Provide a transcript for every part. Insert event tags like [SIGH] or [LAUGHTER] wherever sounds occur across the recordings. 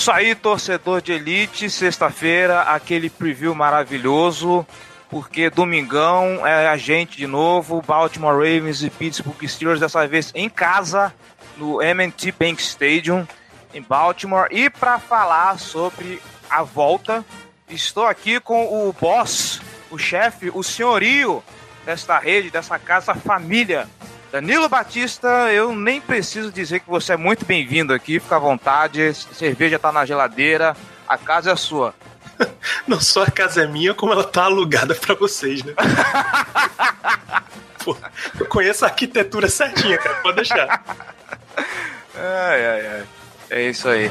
isso aí, torcedor de elite. Sexta-feira, aquele preview maravilhoso. Porque domingão é a gente de novo, Baltimore Ravens e Pittsburgh Steelers, dessa vez em casa, no M&T Bank Stadium, em Baltimore. E para falar sobre a volta, estou aqui com o boss, o chefe, o senhorio desta rede, dessa casa, família. Danilo Batista, eu nem preciso dizer que você é muito bem-vindo aqui, fica à vontade, cerveja tá na geladeira, a casa é sua. [LAUGHS] Não só a casa é minha, como ela tá alugada pra vocês, né? [LAUGHS] Pô, eu conheço a arquitetura certinha, cara, pode deixar. Ai, ai, ai. É isso aí.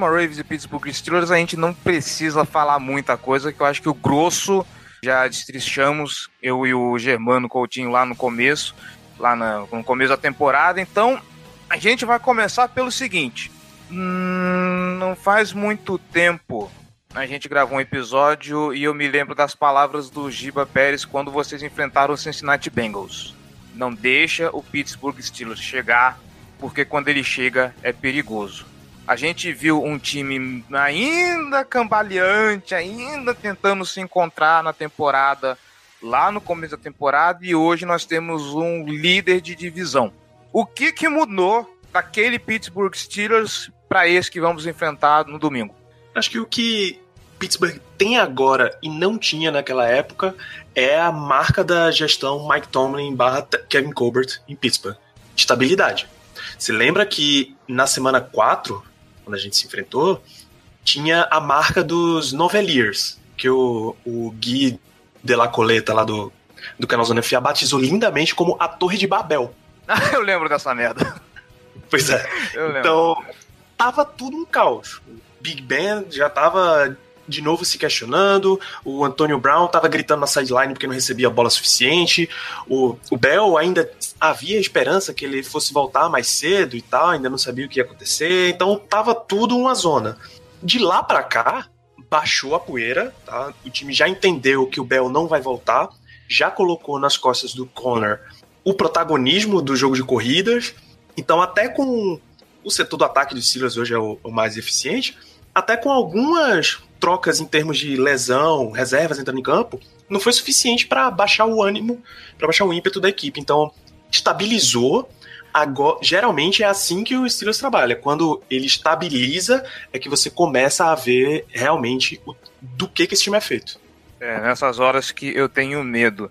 Baltimore Ravens e Pittsburgh Steelers, a gente não precisa falar muita coisa, que eu acho que o grosso já destrinchamos, eu e o Germano Coutinho lá no começo, lá no começo da temporada. Então, a gente vai começar pelo seguinte. Hum, não faz muito tempo a gente gravou um episódio e eu me lembro das palavras do Giba Pérez quando vocês enfrentaram o Cincinnati Bengals. Não deixa o Pittsburgh Steelers chegar, porque quando ele chega é perigoso. A gente viu um time ainda cambaleante, ainda tentando se encontrar na temporada, lá no começo da temporada, e hoje nós temos um líder de divisão. O que, que mudou daquele Pittsburgh Steelers para esse que vamos enfrentar no domingo? Acho que o que Pittsburgh tem agora e não tinha naquela época é a marca da gestão Mike Tomlin barra Kevin Colbert em Pittsburgh. Estabilidade. Você lembra que na semana 4, quando a gente se enfrentou, tinha a marca dos Noveliers, que o, o Gui de la Coleta lá do, do canal Zona FA batizou lindamente como a Torre de Babel. [LAUGHS] eu lembro dessa merda. Pois é. Então, tava tudo um caos. O Big Ben já tava de novo se questionando, o Antonio Brown tava gritando na sideline porque não recebia bola suficiente, o, o Bell ainda havia esperança que ele fosse voltar mais cedo e tal, ainda não sabia o que ia acontecer, então tava tudo uma zona. De lá para cá, baixou a poeira, tá? O time já entendeu que o Bell não vai voltar, já colocou nas costas do Connor o protagonismo do jogo de corridas, então até com o setor do ataque dos Steelers hoje é o, o mais eficiente, até com algumas trocas em termos de lesão, reservas entrando em campo, não foi suficiente para baixar o ânimo, para baixar o ímpeto da equipe. Então, estabilizou. Agora, geralmente é assim que o Steelers trabalha. Quando ele estabiliza, é que você começa a ver realmente o, do que, que esse time é feito. É, nessas horas que eu tenho medo.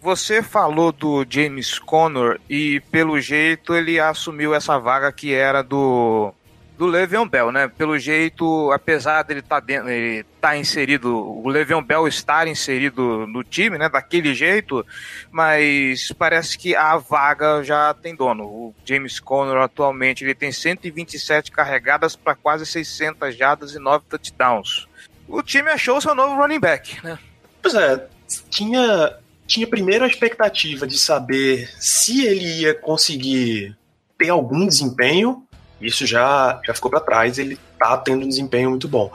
Você falou do James Conner e, pelo jeito, ele assumiu essa vaga que era do do Le'Veon Bell, né? Pelo jeito, apesar dele tá dentro, ele tá inserido, o Le'Veon Bell estar inserido no time, né? Daquele jeito, mas parece que a vaga já tem dono. O James Conner atualmente ele tem 127 carregadas para quase 600 jardas e 9 touchdowns. O time achou seu novo running back, né? Pois é, tinha tinha primeiro a expectativa de saber se ele ia conseguir ter algum desempenho isso já, já ficou para trás, ele tá tendo um desempenho muito bom.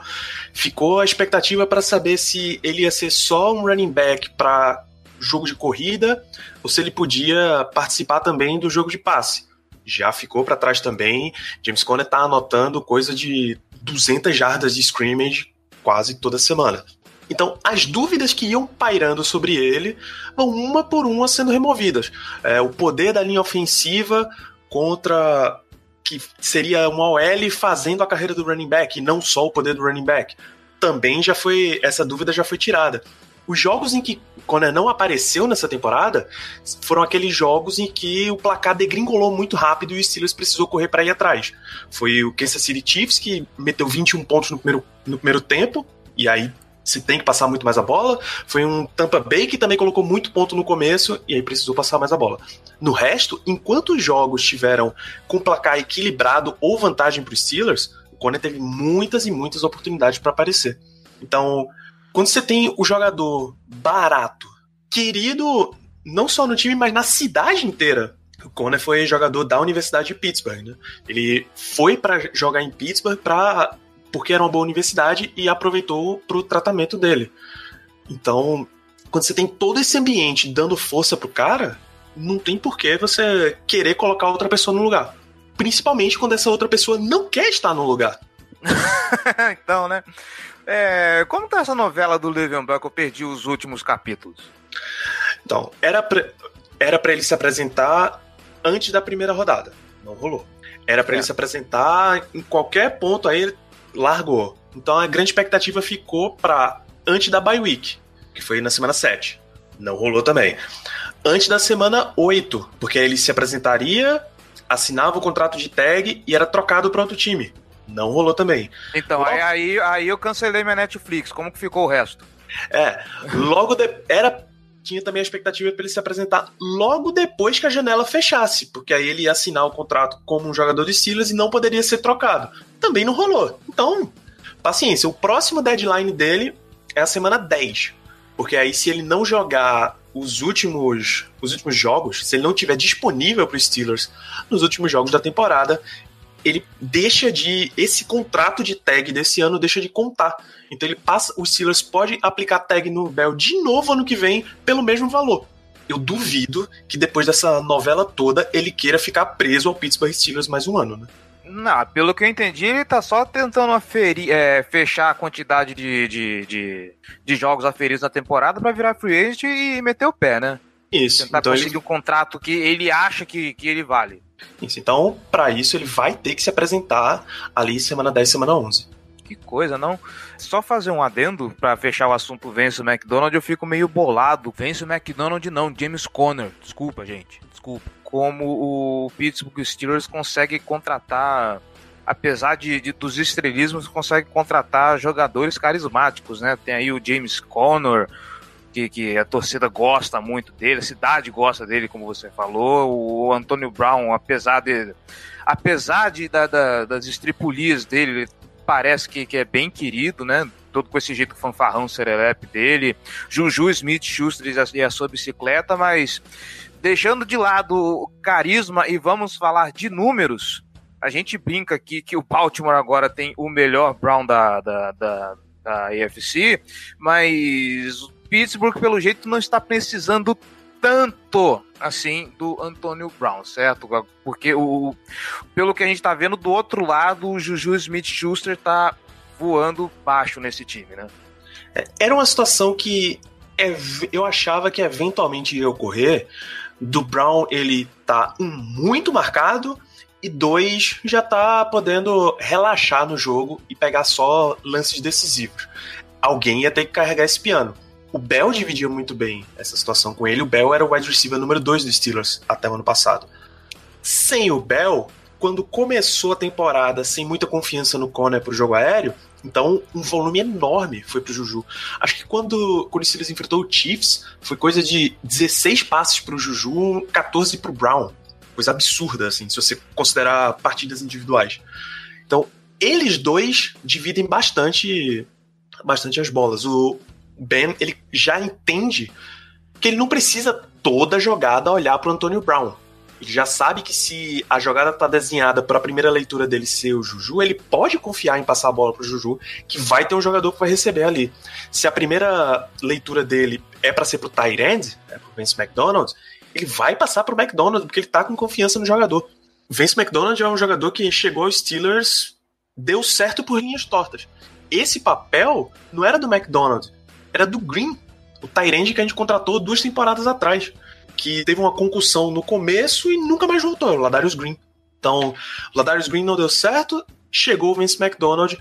Ficou a expectativa para saber se ele ia ser só um running back para jogo de corrida ou se ele podia participar também do jogo de passe. Já ficou para trás também. James Conner tá anotando coisa de 200 jardas de scrimmage quase toda semana. Então, as dúvidas que iam pairando sobre ele vão uma por uma sendo removidas. É, o poder da linha ofensiva contra que seria uma OL fazendo a carreira do running back, e não só o poder do running back. Também já foi. Essa dúvida já foi tirada. Os jogos em que Conner não apareceu nessa temporada foram aqueles jogos em que o placar degringolou muito rápido e o Steelers precisou correr para ir atrás. Foi o Kansas City Chiefs que meteu 21 pontos no primeiro, no primeiro tempo, e aí se tem que passar muito mais a bola. Foi um Tampa Bay que também colocou muito ponto no começo e aí precisou passar mais a bola. No resto, enquanto os jogos tiveram com placar equilibrado ou vantagem para os Steelers, o Conner teve muitas e muitas oportunidades para aparecer. Então, quando você tem o jogador barato, querido não só no time, mas na cidade inteira. O Conner foi jogador da Universidade de Pittsburgh, né? Ele foi para jogar em Pittsburgh para porque era uma boa universidade e aproveitou para o tratamento dele. Então, quando você tem todo esse ambiente dando força pro cara, não tem por que você querer colocar outra pessoa no lugar. Principalmente quando essa outra pessoa não quer estar no lugar. [LAUGHS] então, né? É, como tá essa novela do que eu perdi os últimos capítulos? Então, era pra, era pra ele se apresentar antes da primeira rodada. Não rolou. Era para é. ele se apresentar em qualquer ponto, aí largou. Então a grande expectativa ficou para antes da bye week, que foi na semana 7. Não rolou também. Antes da semana 8, porque aí ele se apresentaria, assinava o contrato de tag e era trocado para outro time. Não rolou também. Então, logo... aí, aí eu cancelei minha Netflix. Como que ficou o resto? É, logo de... era tinha também a expectativa para ele se apresentar logo depois que a janela fechasse, porque aí ele ia assinar o contrato como um jogador de Steelers e não poderia ser trocado. Também não rolou. Então, paciência, o próximo deadline dele é a semana 10. Porque aí se ele não jogar os últimos, os últimos jogos, se ele não tiver disponível para os Steelers nos últimos jogos da temporada, ele deixa de esse contrato de tag desse ano deixa de contar. Então ele passa, o Steelers pode aplicar tag no Bell de novo ano que vem pelo mesmo valor. Eu duvido que depois dessa novela toda ele queira ficar preso ao Pittsburgh Steelers mais um ano, né? Não, pelo que eu entendi, ele tá só tentando aferir, é, fechar a quantidade de, de, de, de jogos aferidos na temporada para virar free agent e meter o pé, né? Isso. Tentar então conseguir ele... um contrato que ele acha que, que ele vale. Isso. Então, para isso, ele vai ter que se apresentar ali semana 10, semana 11. Que coisa, não? Só fazer um adendo para fechar o assunto Vence o McDonald, eu fico meio bolado. Vence o McDonald não, James Conner. Desculpa, gente. Desculpa. Como o Pittsburgh Steelers consegue contratar apesar de, de, dos estrelismos, consegue contratar jogadores carismáticos, né? Tem aí o James Conner, que, que, a torcida gosta muito dele, a cidade gosta dele, como você falou. O Antônio Brown, apesar de, apesar de, da, da, das estripulias dele, parece que, que é bem querido, né? Todo com esse jeito fanfarrão serelepe dele. Juju Smith Schuster e a sua bicicleta, mas deixando de lado o carisma e vamos falar de números. A gente brinca aqui que o Baltimore agora tem o melhor Brown da, da, da, da mas Pittsburgh, pelo jeito, não está precisando tanto assim do Antônio Brown, certo? Porque o pelo que a gente está vendo do outro lado, o Juju Smith-Schuster está voando baixo nesse time, né? É, era uma situação que eu achava que eventualmente ia ocorrer. Do Brown ele tá um muito marcado e dois já tá podendo relaxar no jogo e pegar só lances decisivos. Alguém ia ter que carregar esse piano. O Bell dividia muito bem essa situação com ele. O Bell era o wide receiver número 2 dos Steelers até o ano passado. Sem o Bell, quando começou a temporada sem muita confiança no Conner pro jogo aéreo, então um volume enorme foi pro Juju. Acho que quando, quando o Steelers enfrentou o Chiefs, foi coisa de 16 passes pro Juju, 14 pro Brown. Coisa absurda, assim, se você considerar partidas individuais. Então, eles dois dividem bastante bastante as bolas. O, Ben ele já entende que ele não precisa toda jogada olhar para o Antônio Brown. Ele já sabe que se a jogada está desenhada para a primeira leitura dele ser o Juju, ele pode confiar em passar a bola para o Juju, que vai ter um jogador que vai receber ali. Se a primeira leitura dele é para ser para o é para o Vince McDonald, ele vai passar para o McDonald, porque ele está com confiança no jogador. Vince McDonald é um jogador que chegou aos Steelers, deu certo por linhas tortas. Esse papel não era do McDonald, era do Green, o Tyrande que a gente contratou duas temporadas atrás, que teve uma concussão no começo e nunca mais voltou, o Ladarius Green. Então, Ladarius Green não deu certo, chegou o Vince McDonald,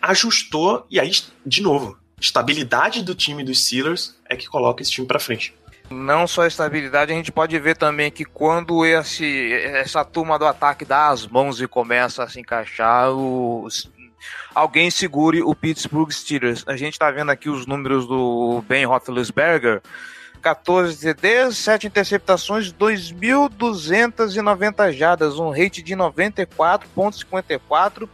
ajustou, e aí, de novo, estabilidade do time dos Steelers é que coloca esse time para frente. Não só a estabilidade, a gente pode ver também que quando esse, essa turma do ataque dá as mãos e começa a se encaixar, os, alguém segure o Pittsburgh Steelers. A gente está vendo aqui os números do Ben Roethlisberger, 14 TDs, 7 interceptações, 2.290 jardas, um rate de 94.54.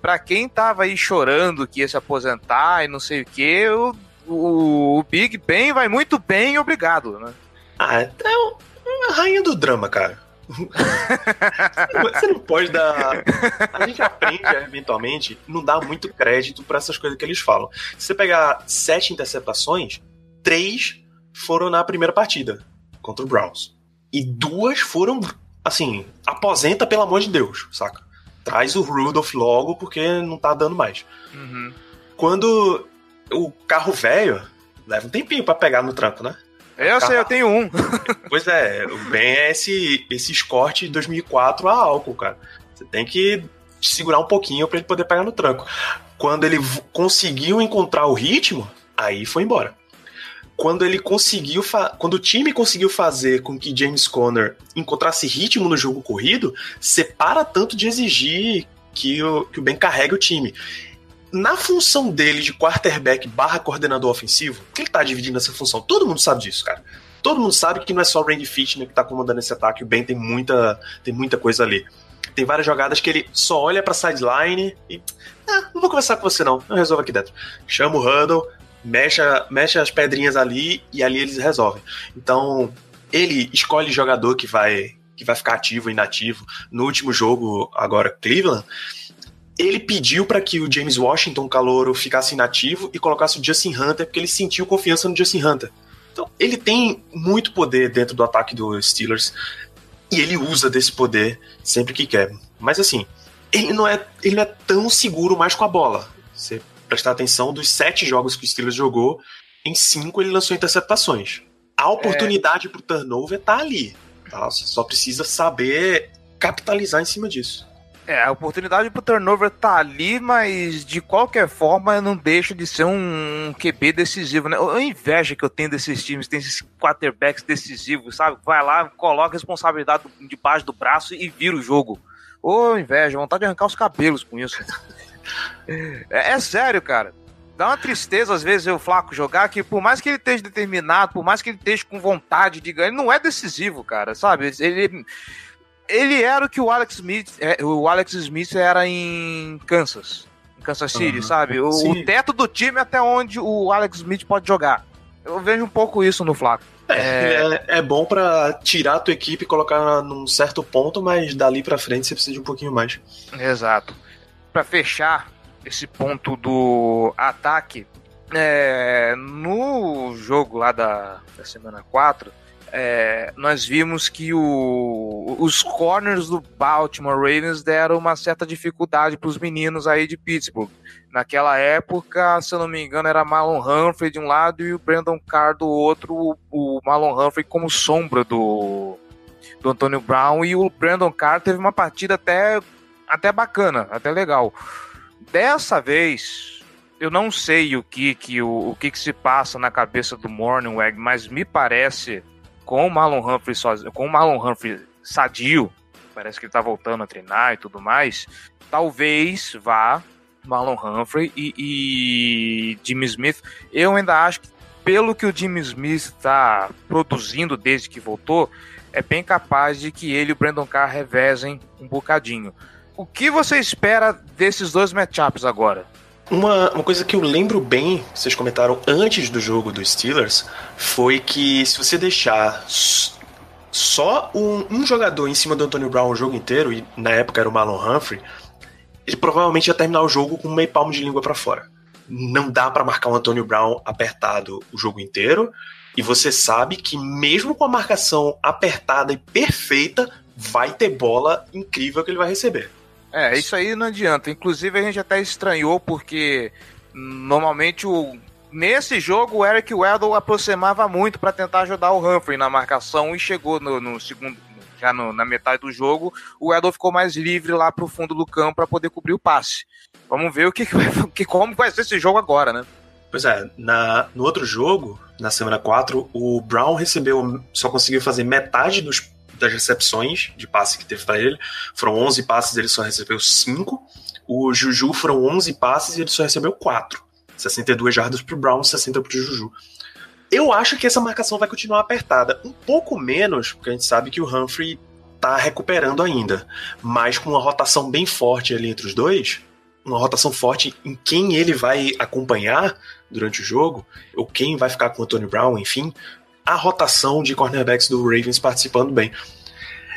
Para quem tava aí chorando que ia se aposentar e não sei o que, o, o, o, Big Ben vai muito bem, obrigado, né? Ah, é uma rainha do drama, cara. [LAUGHS] Você não pode dar. A gente aprende eventualmente não dar muito crédito para essas coisas que eles falam. Se você pegar sete interceptações, três foram na primeira partida contra o Browns. E duas foram, assim, aposenta pelo amor de Deus, saca? Traz o Rudolph logo porque não tá dando mais. Uhum. Quando o carro velho leva um tempinho para pegar no tranco, né? Eu sei, eu tenho um. [LAUGHS] pois é, o Ben é esse, esse escorte de 2004 a álcool, cara. Você tem que segurar um pouquinho para ele poder pegar no tranco. Quando ele conseguiu encontrar o ritmo, aí foi embora quando ele conseguiu quando o time conseguiu fazer com que James Conner encontrasse ritmo no jogo corrido, separa tanto de exigir que o, que o Ben carregue o time. Na função dele de quarterback barra coordenador ofensivo, que ele tá dividindo essa função? Todo mundo sabe disso, cara. Todo mundo sabe que não é só o Randy Fitner que tá comandando esse ataque, o Ben tem muita, tem muita coisa ali. Tem várias jogadas que ele só olha pra sideline e. Ah, não vou conversar com você não, eu resolvo aqui dentro. Chama o Huddle, mexe, mexe as pedrinhas ali e ali eles resolvem. Então, ele escolhe jogador que vai que vai ficar ativo e inativo. No último jogo, agora Cleveland, ele pediu para que o James Washington, calouro, ficasse inativo e colocasse o Justin Hunter, porque ele sentiu confiança no Justin Hunter. Então, ele tem muito poder dentro do ataque dos Steelers e ele usa desse poder sempre que quer. Mas assim, ele não é, ele não é tão seguro mais com a bola. Você prestar atenção, dos sete jogos que o Steelers jogou, em cinco ele lançou interceptações. A oportunidade é... pro turnover tá ali. Tá? Você só precisa saber capitalizar em cima disso. É, a oportunidade pro turnover tá ali, mas de qualquer forma não deixa de ser um QB decisivo, né? A inveja que eu tenho desses times, tem esses quarterbacks decisivos, sabe? Vai lá, coloca a responsabilidade debaixo do braço e vira o jogo. Ô, inveja, vontade de arrancar os cabelos com isso. [LAUGHS] É, é, sério, cara. Dá uma tristeza às vezes o Flaco jogar, que por mais que ele esteja determinado, por mais que ele esteja com vontade de ganhar, ele não é decisivo, cara, sabe? Ele, ele era o que o Alex Smith, é, o Alex Smith era em Kansas, em Kansas City, uhum. sabe? O, o, teto do time é até onde o Alex Smith pode jogar. Eu vejo um pouco isso no Flaco. É, é, é bom para tirar a tua equipe e colocar num certo ponto, mas dali para frente você precisa de um pouquinho mais. Exato. Para fechar esse ponto do ataque, é, no jogo lá da, da semana 4, é, nós vimos que o, os corners do Baltimore Ravens deram uma certa dificuldade para os meninos aí de Pittsburgh. Naquela época, se eu não me engano, era Marlon Humphrey de um lado e o Brandon Carr do outro, o Marlon Humphrey como sombra do, do Antonio Brown e o Brandon Carr teve uma partida até, até bacana, até legal. Dessa vez, eu não sei o que que, o, o que, que se passa na cabeça do Morningweg, mas me parece, com o Marlon Humphrey sozinho, com o Marlon Humphrey sadio, parece que ele tá voltando a treinar e tudo mais, talvez vá Marlon Humphrey e, e Jimmy Smith. Eu ainda acho que, pelo que o Jimmy Smith está produzindo desde que voltou, é bem capaz de que ele e o Brandon Carr revezem um bocadinho. O que você espera desses dois matchups agora? Uma, uma coisa que eu lembro bem, vocês comentaram antes do jogo dos Steelers, foi que se você deixar só um, um, jogador em cima do Antonio Brown o jogo inteiro, e na época era o Marlon Humphrey, ele provavelmente ia terminar o jogo com meio palmo de língua para fora. Não dá para marcar o Antonio Brown apertado o jogo inteiro, e você sabe que mesmo com a marcação apertada e perfeita, vai ter bola incrível que ele vai receber. É, isso aí não adianta. Inclusive a gente até estranhou porque normalmente o nesse jogo o Eric Weddle aproximava muito para tentar ajudar o Humphrey na marcação e chegou no, no segundo já no, na metade do jogo, o Edel ficou mais livre lá pro fundo do campo para poder cobrir o passe. Vamos ver o que, [LAUGHS] que, como vai ser esse jogo agora, né? Pois é, na, no outro jogo, na semana 4, o Brown recebeu, só conseguiu fazer metade dos, das recepções de passe que teve para ele. Foram 11 passes, ele só recebeu 5. O Juju foram 11 passes e ele só recebeu 4. 62 jardas pro Brown, 60 pro Juju. Eu acho que essa marcação vai continuar apertada. Um pouco menos, porque a gente sabe que o Humphrey tá recuperando ainda. Mas com uma rotação bem forte ali entre os dois, uma rotação forte em quem ele vai acompanhar durante o jogo, ou quem vai ficar com o Tony Brown, enfim, a rotação de cornerbacks do Ravens participando bem.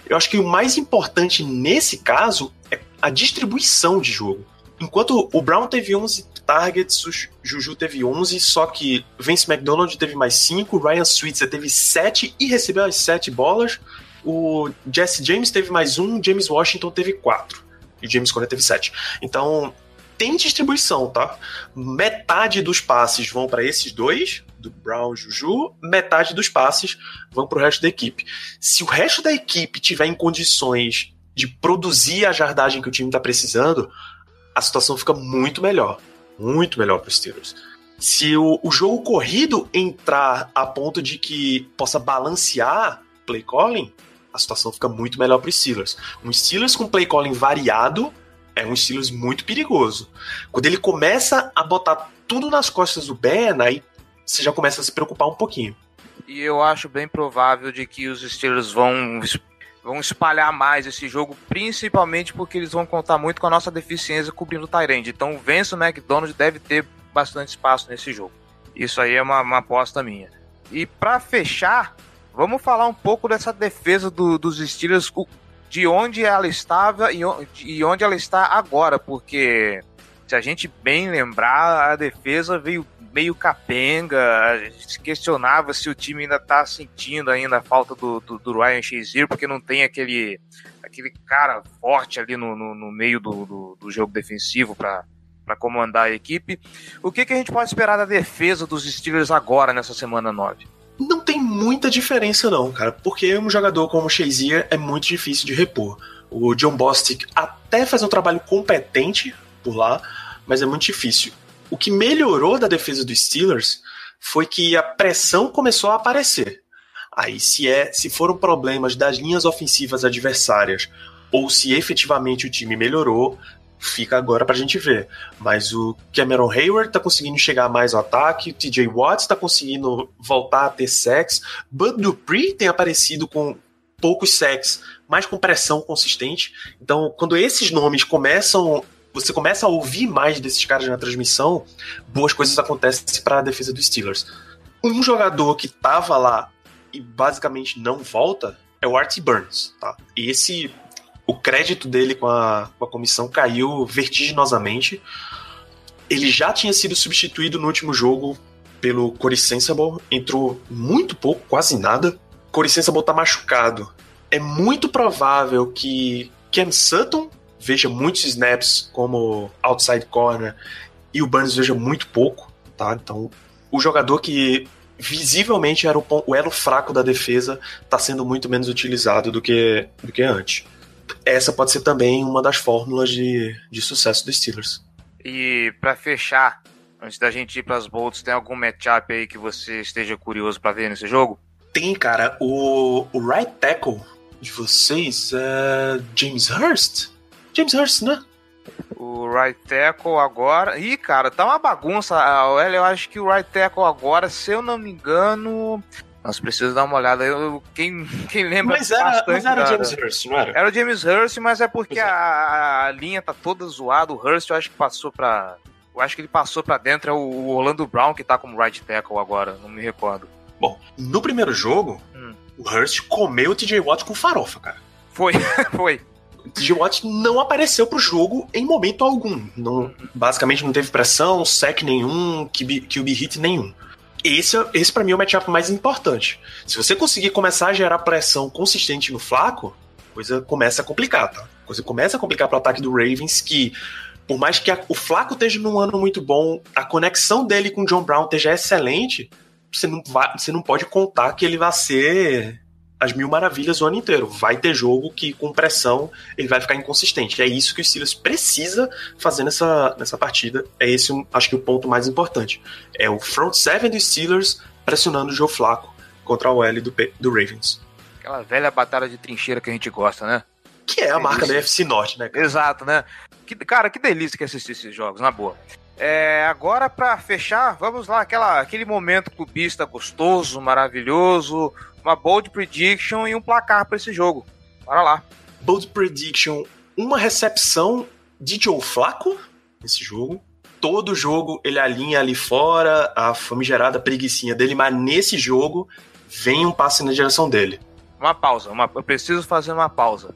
Eu acho que o mais importante nesse caso é a distribuição de jogo. Enquanto o Brown teve 11 targets, o Juju teve 11, só que Vince McDonald teve mais 5, Ryan Switzer teve 7 e recebeu as 7 bolas, o Jesse James teve mais 1, James Washington teve 4 e James Conner teve 7. Então, tem distribuição, tá? Metade dos passes vão para esses dois, do Brown Juju, metade dos passes vão para o resto da equipe. Se o resto da equipe tiver em condições de produzir a jardagem que o time está precisando, a situação fica muito melhor. Muito melhor para os Steelers. Se o, o jogo corrido entrar a ponto de que possa balancear play calling, a situação fica muito melhor para os Steelers. Um Steelers com play calling variado é um Steelers muito perigoso. Quando ele começa a botar tudo nas costas do Ben, aí você já começa a se preocupar um pouquinho. E eu acho bem provável de que os Steelers vão vão espalhar mais esse jogo, principalmente porque eles vão contar muito com a nossa deficiência cobrindo o Tyrande. Então o Vence McDonald deve ter bastante espaço nesse jogo. Isso aí é uma, uma aposta minha. E para fechar, Vamos falar um pouco dessa defesa do, dos Steelers, de onde ela estava e onde ela está agora, porque se a gente bem lembrar, a defesa veio meio capenga, a gente questionava se o time ainda está sentindo ainda a falta do, do, do Ryan Shazier, porque não tem aquele, aquele cara forte ali no, no, no meio do, do, do jogo defensivo para para comandar a equipe. O que, que a gente pode esperar da defesa dos Steelers agora, nessa semana 9? Não tem muita diferença não, cara, porque um jogador como o Shazier é muito difícil de repor. O John Bostic até faz um trabalho competente por lá, mas é muito difícil. O que melhorou da defesa dos Steelers foi que a pressão começou a aparecer. Aí se é, se foram problemas das linhas ofensivas adversárias ou se efetivamente o time melhorou, fica agora pra gente ver. Mas o Cameron Hayward tá conseguindo chegar mais ao ataque, o TJ Watts tá conseguindo voltar a ter sex, Bud Dupree tem aparecido com poucos sex, mas com pressão consistente. Então, quando esses nomes começam você começa a ouvir mais desses caras na transmissão, boas coisas acontecem para a defesa dos Steelers. Um jogador que tava lá e basicamente não volta é o Artie Burns, tá? Esse o crédito dele com a, com a comissão caiu vertiginosamente. Ele já tinha sido substituído no último jogo pelo Corey Sensible, entrou muito pouco, quase nada. Corey Sensible tá machucado. É muito provável que Cam Sutton veja muitos snaps como outside corner e o Burns veja muito pouco, tá? Então, o jogador que visivelmente era o, o elo fraco da defesa está sendo muito menos utilizado do que, do que antes essa pode ser também uma das fórmulas de, de sucesso dos Steelers. E para fechar, antes da gente ir para as Bolts, tem algum matchup aí que você esteja curioso para ver nesse jogo? Tem, cara. O, o right tackle de vocês é James Hurst? James Hurst, né? O right tackle agora. Ih, cara, tá uma bagunça. A eu acho que o right tackle agora, se eu não me engano, nós precisamos dar uma olhada. Eu, quem, quem lembra mas era, bastante. Mas era o James Hurst, não era? Era o James Hurst, mas é porque é. a, a, linha tá toda zoada. O Hurst eu acho que passou pra. Eu acho que ele passou pra dentro. É o Orlando Brown que tá como right tackle agora, não me recordo. Bom, no primeiro jogo, hum. o Hurst comeu o TJ Watt com farofa, cara. Foi, [LAUGHS] foi. Watt não apareceu pro jogo em momento algum. Não, basicamente não teve pressão, sec nenhum, QB, hit nenhum esse, esse para mim é o matchup mais importante. Se você conseguir começar a gerar pressão consistente no Flaco, coisa começa a complicar, tá? Coisa começa a complicar para o ataque do Ravens, que por mais que a, o Flaco esteja num ano muito bom, a conexão dele com o John Brown esteja excelente, você não, vai, você não pode contar que ele vai ser as mil maravilhas o ano inteiro. Vai ter jogo que, com pressão, ele vai ficar inconsistente. É isso que o Steelers precisa fazer nessa, nessa partida. É esse, acho que, o ponto mais importante. É o front seven dos Steelers pressionando o Joe Flaco contra o L do, do Ravens. Aquela velha batalha de trincheira que a gente gosta, né? Que é a marca da FC Norte, né? Cara? Exato, né? Que, cara, que delícia que é assistir esses jogos, na boa. É, agora, para fechar, vamos lá, aquela, aquele momento clubista gostoso, maravilhoso, uma bold prediction e um placar para esse jogo. Bora lá. Bold prediction, uma recepção de Joe Flaco nesse jogo. Todo jogo ele alinha ali fora a famigerada preguiçinha dele, mas nesse jogo vem um passe na direção dele. Uma pausa, uma, eu preciso fazer uma pausa.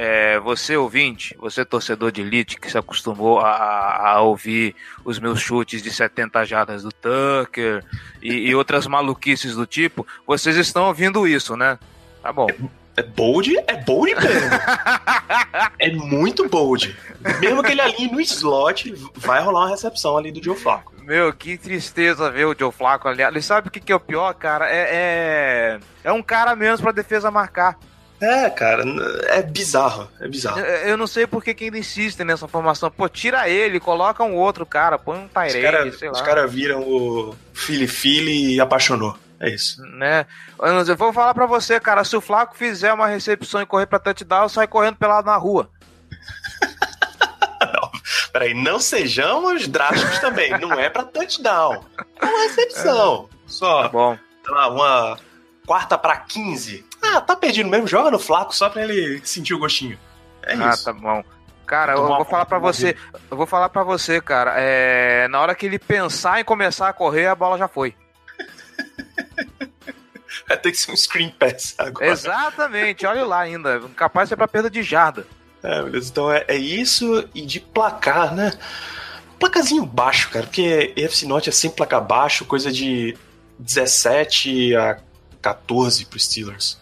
É, você ouvinte, você torcedor de elite que se acostumou a, a, ouvir os meus chutes de 70 jardas do Tucker e, e, outras maluquices do tipo, vocês estão ouvindo isso, né? Tá bom. É, é bold? É bold mesmo. [LAUGHS] é muito bold. Mesmo que ele ali no slot, vai rolar uma recepção ali do Joe Flacco. Meu, que tristeza ver o Joe Flacco ali. Ele sabe o que, que é o pior, cara? É, é, é um cara menos pra defesa marcar. É, cara, é bizarro, é bizarro. Eu, não sei por que, ainda insistem nessa formação. Pô, tira ele, coloca um outro cara, põe um Tyrande, sei lá. Os caras viram o Fili Fili e apaixonou. É isso. Né? Eu vou falar pra você, cara, se o Flaco fizer uma recepção e correr pra touchdown, sai correndo pelado na rua. [LAUGHS] não, peraí, não sejamos drásticos também. Não é pra touchdown. É uma recepção. É. Só. Tá bom. Uma quarta pra 15 ah, tá perdido mesmo, joga no Flaco só pra ele sentir o gostinho. É ah, isso. Ah, tá bom. Cara, eu vou falar para você, eu vou falar para você, cara, é, na hora que ele pensar em começar a correr, a bola já foi. [LAUGHS] Vai ter que ser um screen pass agora. Exatamente, olha lá ainda, capaz de ser pra perda de jarda. É, beleza, então é, é isso e de placar, né? Placazinho baixo, cara, porque EFC Norte é sempre placar baixo, coisa de 17 a 14 pro Steelers.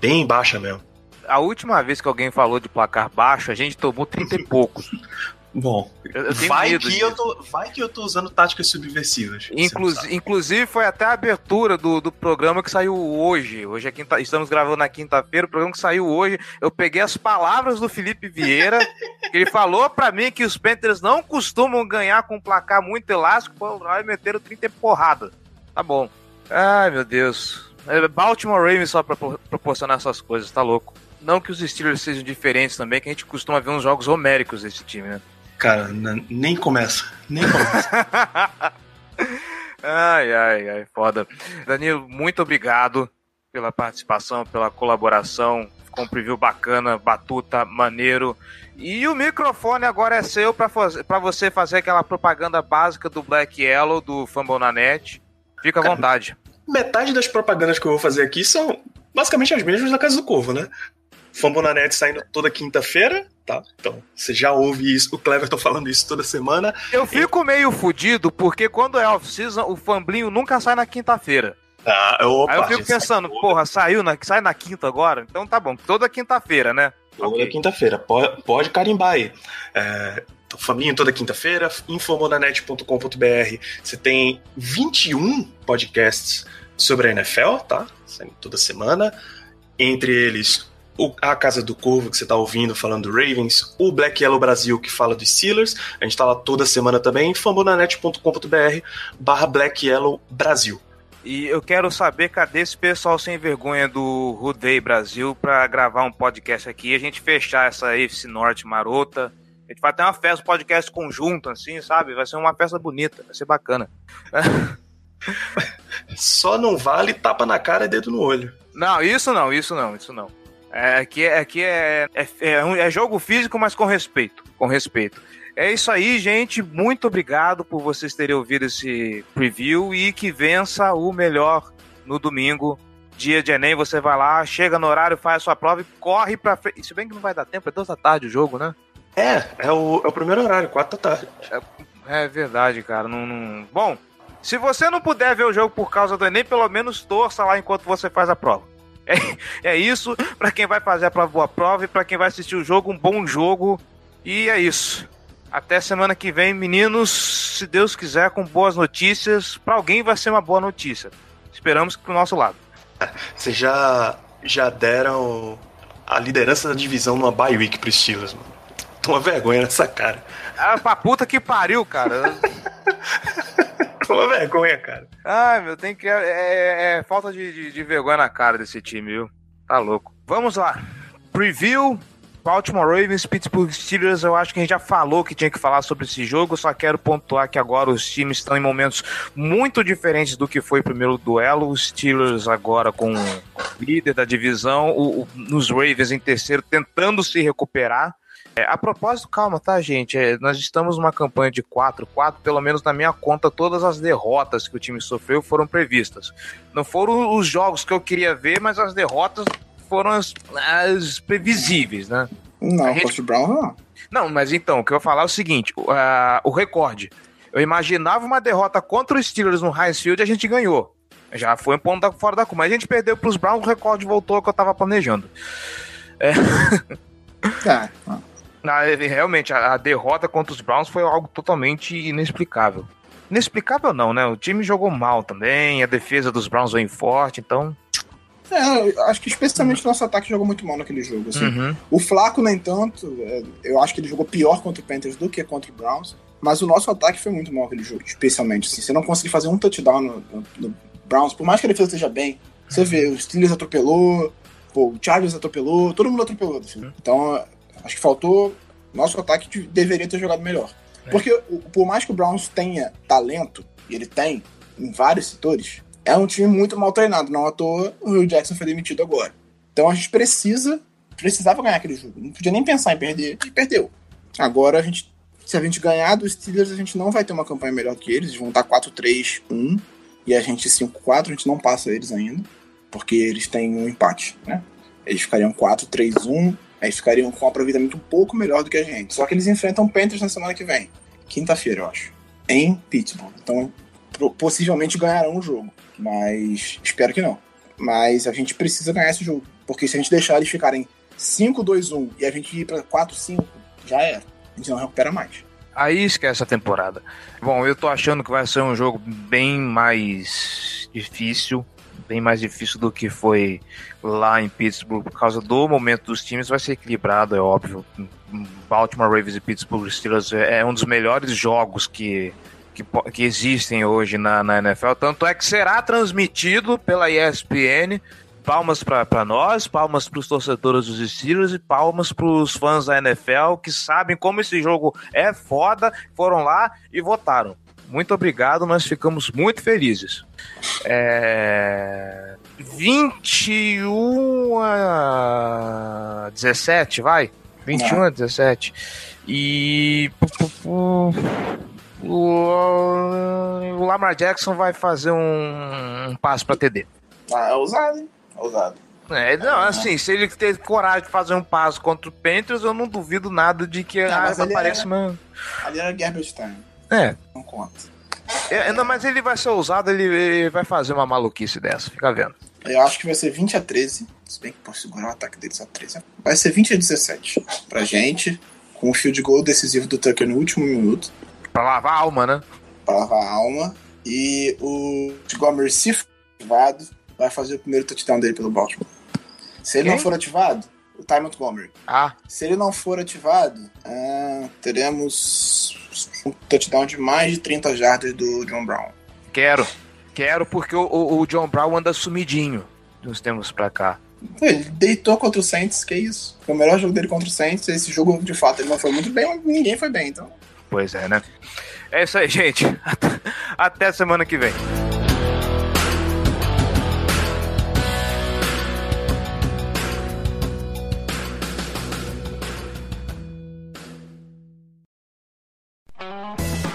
Bem baixa mesmo. A última vez que alguém falou de placar baixo, a gente tomou 30 e poucos. [LAUGHS] Bom, eu, vai, que eu tô, vai que eu tô usando táticas subversivas. Inclusive, inclusive foi até a abertura do, do programa que saiu hoje. Hoje é quinta, estamos gravando na quinta-feira, o programa que saiu hoje. Eu peguei as palavras do Felipe Vieira, [LAUGHS] que ele falou para mim que os Panthers não costumam ganhar com um placar muito elástico, pô, vai meter o 30 e porrada. Tá bom. Ai, meu Deus. É Baltimore Ravens só pra proporcionar essas coisas, tá louco. Não que os Steelers sejam diferentes também, que a gente costuma ver uns jogos homéricos desse time, né? Cara, nem começa. Nem começa. [LAUGHS] ai, ai, ai, foda. Danilo, muito obrigado pela participação, pela colaboração. Ficou um preview bacana, batuta, maneiro. E o microfone agora é seu para você fazer aquela propaganda básica do Black Yellow, do Fambonanet. Fica à vontade metade das propagandas que eu vou fazer aqui são basicamente as mesmas da Casa do Corvo, né? Fambonanet saindo toda quinta-feira, tá? Então, você já ouve isso, o Cleverton falando isso toda semana. Eu fico eu... meio fudido, porque quando é off-season, o Famblinho nunca sai na quinta-feira. Ah, opa, Aí eu fico pensando, porra, saiu na, sai na quinta agora? Então tá bom, toda quinta-feira, né? Toda okay. quinta-feira, pode, pode carimbar aí. É, Fabinho toda quinta-feira, infomonanet.com.br. Você tem 21 podcasts sobre a NFL, tá? Saindo toda semana. Entre eles, o, a Casa do Corvo, que você tá ouvindo falando do Ravens, o Black Yellow Brasil, que fala dos Steelers. A gente tá lá toda semana também, fambonanet.com.br barra Black Yellow Brasil. E eu quero saber cadê esse pessoal sem vergonha do Rudei Brasil para gravar um podcast aqui e a gente fechar essa FC Norte marota a gente vai ter uma festa, um podcast conjunto, assim, sabe? Vai ser uma festa bonita, vai ser bacana. [LAUGHS] Só não vale tapa na cara e dedo no olho. Não, isso não, isso não, isso não. É, aqui é, aqui é, é, é, é jogo físico, mas com respeito. Com respeito. É isso aí, gente. Muito obrigado por vocês terem ouvido esse preview e que vença o melhor no domingo. Dia de Enem, você vai lá, chega no horário, faz a sua prova e corre pra frente. Se bem que não vai dar tempo, é duas da tarde o jogo, né? É, é o, é o primeiro horário, quatro da tarde. É, é verdade, cara. Não, não, Bom, se você não puder ver o jogo por causa do Enem, pelo menos torça lá enquanto você faz a prova. [LAUGHS] É, é isso. Para quem vai fazer a prova, boa prova. E para quem vai assistir o jogo, um bom jogo. E é isso. Até semana que vem, meninos. Se Deus quiser, com boas notícias. Para alguém vai ser uma boa notícia. Esperamos que pro nosso lado. [LAUGHS] Você já já deram a liderança da divisão numa bye week pro Steelers, mano. [LAUGHS] Toma vergonha nessa cara. Ah, pra puta que pariu, cara. [LAUGHS] Toma vergonha, cara. Ai, meu, tem que. É, é, é falta de, de, de, vergonha na cara desse time, viu? Tá louco. Vamos lá. Preview. Baltimore Ravens, Pittsburgh Steelers, eu acho que a gente já falou que tinha que falar sobre esse jogo, só quero pontuar que agora os times estão em momentos muito diferentes do que foi o primeiro duelo. Os Steelers agora com o líder da divisão, o, o, nos Ravens em terceiro, tentando se recuperar. É, a propósito, calma, tá, gente? É, nós estamos numa campanha de 4-4, pelo menos na minha conta, todas as derrotas que o time sofreu foram previstas. Não foram os jogos que eu queria ver, mas as derrotas foram as, as previsíveis, né? Não, a gente... Brown não. Não, mas então, o que eu vou falar é o seguinte: uh, o recorde. Eu imaginava uma derrota contra os Steelers no Heinz Field e a gente ganhou. Já foi um ponto fora da curva. Mas a gente perdeu para os Browns, o recorde voltou ao que eu estava planejando. É. Tá. [LAUGHS] Ah, realmente, a, a, derrota contra os Browns foi algo totalmente inexplicável. Inexplicável não, né? O time jogou mal também, a defesa dos Browns veio forte, então. É, acho que especialmente o nosso ataque jogou muito mal naquele jogo. Assim. Uhum. O Flaco, nem tanto, é, eu acho que ele jogou pior contra o Panthers do que contra o Browns. Mas o nosso ataque foi muito mal naquele jogo, especialmente. Assim, você não conseguir fazer um touchdown no, no, no Browns, por mais que a defesa esteja bem. Você vê, o Steelers atropelou, pô, o Chargers atropelou, todo mundo atropelou. Assim. Uhum. Então, Acho que faltou. Nosso ataque deveria ter jogado melhor. É. Porque por mais que o Browns tenha talento, e ele tem, em vários setores, é um time muito mal treinado. Não à toa o Will Jackson foi demitido agora. Então a gente precisa, precisava ganhar aquele jogo. Não podia nem pensar em perder, e perdeu. Agora a gente, se a gente ganhar dos Steelers, a gente não vai ter uma campanha melhor que eles. Eles vão estar 4-3-1 e a gente 5-4, a gente não passa eles ainda, porque eles têm um empate, né? Eles ficariam 4-3-1 Aí ficariam com um aproveitamento um pouco melhor do que a gente. Só que eles enfrentam Panthers na semana que vem. Quinta-feira, eu acho. Em Pittsburgh. Então, possivelmente ganharão o jogo. Mas espero que não. Mas a gente precisa ganhar esse jogo. Porque se a gente deixar eles ficarem 5-2-1 e a gente ir pra 4-5, já era. A gente não recupera mais. Aí esquece a temporada. Bom, eu tô achando que vai ser um jogo bem mais difícil bem mais difícil do que foi lá em Pittsburgh por causa do momento dos times. Vai ser equilibrado, é óbvio. Baltimore Ravens e Pittsburgh Steelers é, é um dos melhores jogos que, que, que existem hoje na, na NFL. Tanto é que será transmitido pela ESPN. Palmas para nós, palmas para os torcedores dos Steelers e palmas para os fãs da NFL que sabem como esse jogo é foda, foram lá e votaram muito obrigado, nós ficamos muito felizes. É... 21 a 17, vai? 21 Não. a 17. E. O Lamar Jackson vai fazer um, um passo para TD. Ah, é ousado, hein? É ousado. É, não, assim, se ele ter coragem de fazer um passo contra o Panthers, eu não duvido nada de que não, ah, apareça uma. Ali era garbage time. É. Não conta. É, não, mas ele vai ser ousado, ele, ele, vai fazer uma maluquice dessa, fica vendo. Eu acho que vai ser 20 a 13. Se bem que posso segurar o ataque deles a 13. Vai ser 20 a 17 pra gente, com o field goal decisivo do Tucker no último minuto. Pra lavar a alma, né? Pra lavar a alma. E o Montgomery, se for ativado, vai fazer o primeiro touchdown dele pelo Baltimore. Se ele Quem? não for ativado, o Ty Montgomery. Ah. Se ele não for ativado, uh, teremos um touchdown de mais de 30 jardas do John Brown. Quero. Quero porque o, o, o John Brown anda sumidinho nos tempos pra cá. Ele deitou contra o Saints, que isso. Foi o melhor jogo dele contra o Saints. Esse jogo, de fato, ele não foi muito bem, mas ninguém foi bem, então. Pois é, né? É isso aí, gente. [LAUGHS] Até semana que vem.